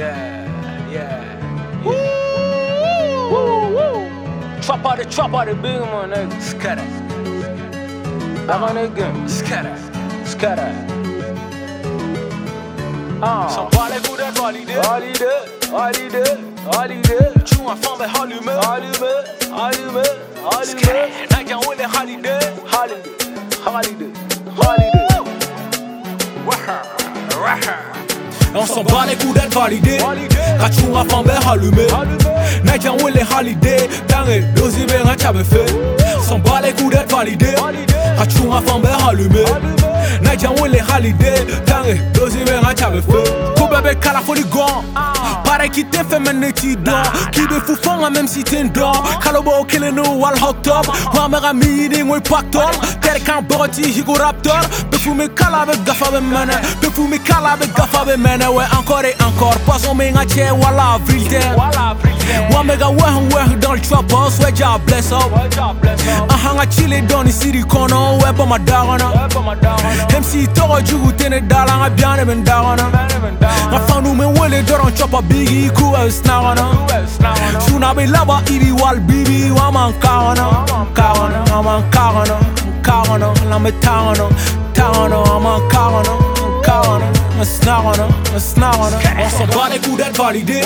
Yeah, yeah. Woo, woo, woo. Trap out the trap out the big man, nigga. Scatter. Back on again. Scatter. Scatter. Ah. S'en bat les coups d'être validé. Validé, validé, validé. Tu m'as fait allumé. Allumé, allumé, allumé. Nigga, on est. Holiday, holiday, holiday. On s'en bat les coups d'être validé. Validé. Kachunga fambe allumé. Nigga, on est holiday. Tangue, dosi ben chabe fait. S'en bat les coups d'être validé. Validé. Kachunga fambe allumé. Nigga, on est holiday. Tangue, dosi ben chabe fait. Ko bébé kala foli gon. Pareil qui t'est fait mener ti don. Qui be fou fanga même si t'es don. Kalobo kele no wal hot top. Wa mega meeting we pack top. Tere kan boroti higo raptor. Be fou me kala be gafa be mene. Be fou me kala be gafa be mene. Ouais encore et encore. Poisson me nga che wala avril te. Voilà, Africain. Wa mega weh weh dans le trap house. Ouais ja bless up. Up. Aha nga chile dans the city kono. Ouais ba ma ma dagana. MC toro jugu tene dala nga ben dagana. Ben, dagana. Nga choppa biggie ku e snagana. Ouais, snagana. Suna be laba ibi wal bibi wa man kagana. Kagana, wa man kagana. Kagana, la me tagana. Tagana, wa man kagana. Kagana, me snagana, me snagana. On s'en bat les coups d'être validé.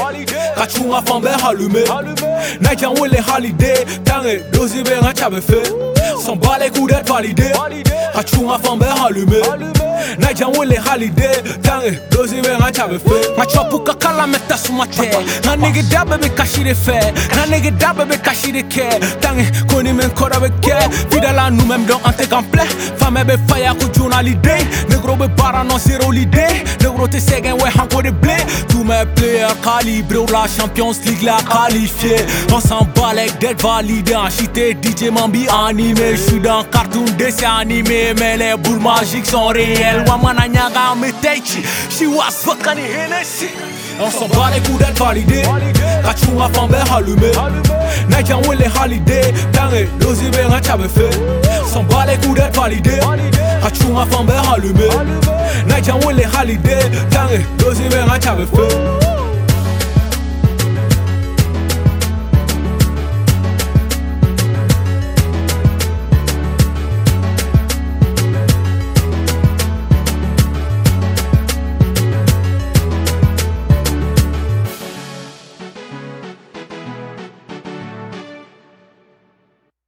Kachunga fambe allumé. Allumé. Nigga wele holiday. Tangue, dosi be nga chabe fait. S'en bat les coups d'être validé. Validé. Kachunga fambe allumé. Naija wele holiday Tange dozi nga chabe fe Nga chopu kakala meta sumate Nga nige dabe be kashire fe Nga nige dabe be kashire ke Tange koni men kora be ke Fidela nous même donc ante gample Fame be faya ku juna Negro te segen we hanko de blé Tous mes players calibrés ou la Champions League la qualifié On s'en bat d'être validé En DJ Mambi animé J'suis dans cartoon dessin animé Mais les boules magiques sont réelles Wamana nyaga me teichi She was fucking Hennessy on s'en bat les coups d'être validé. Kachunga fambe allumé. Naija wele holiday Tange dozi be nga chabe fe S'en bat les coups d'être validé Validé. Kachunga fambe allumé wele holiday Tange dozi be nga chabe fe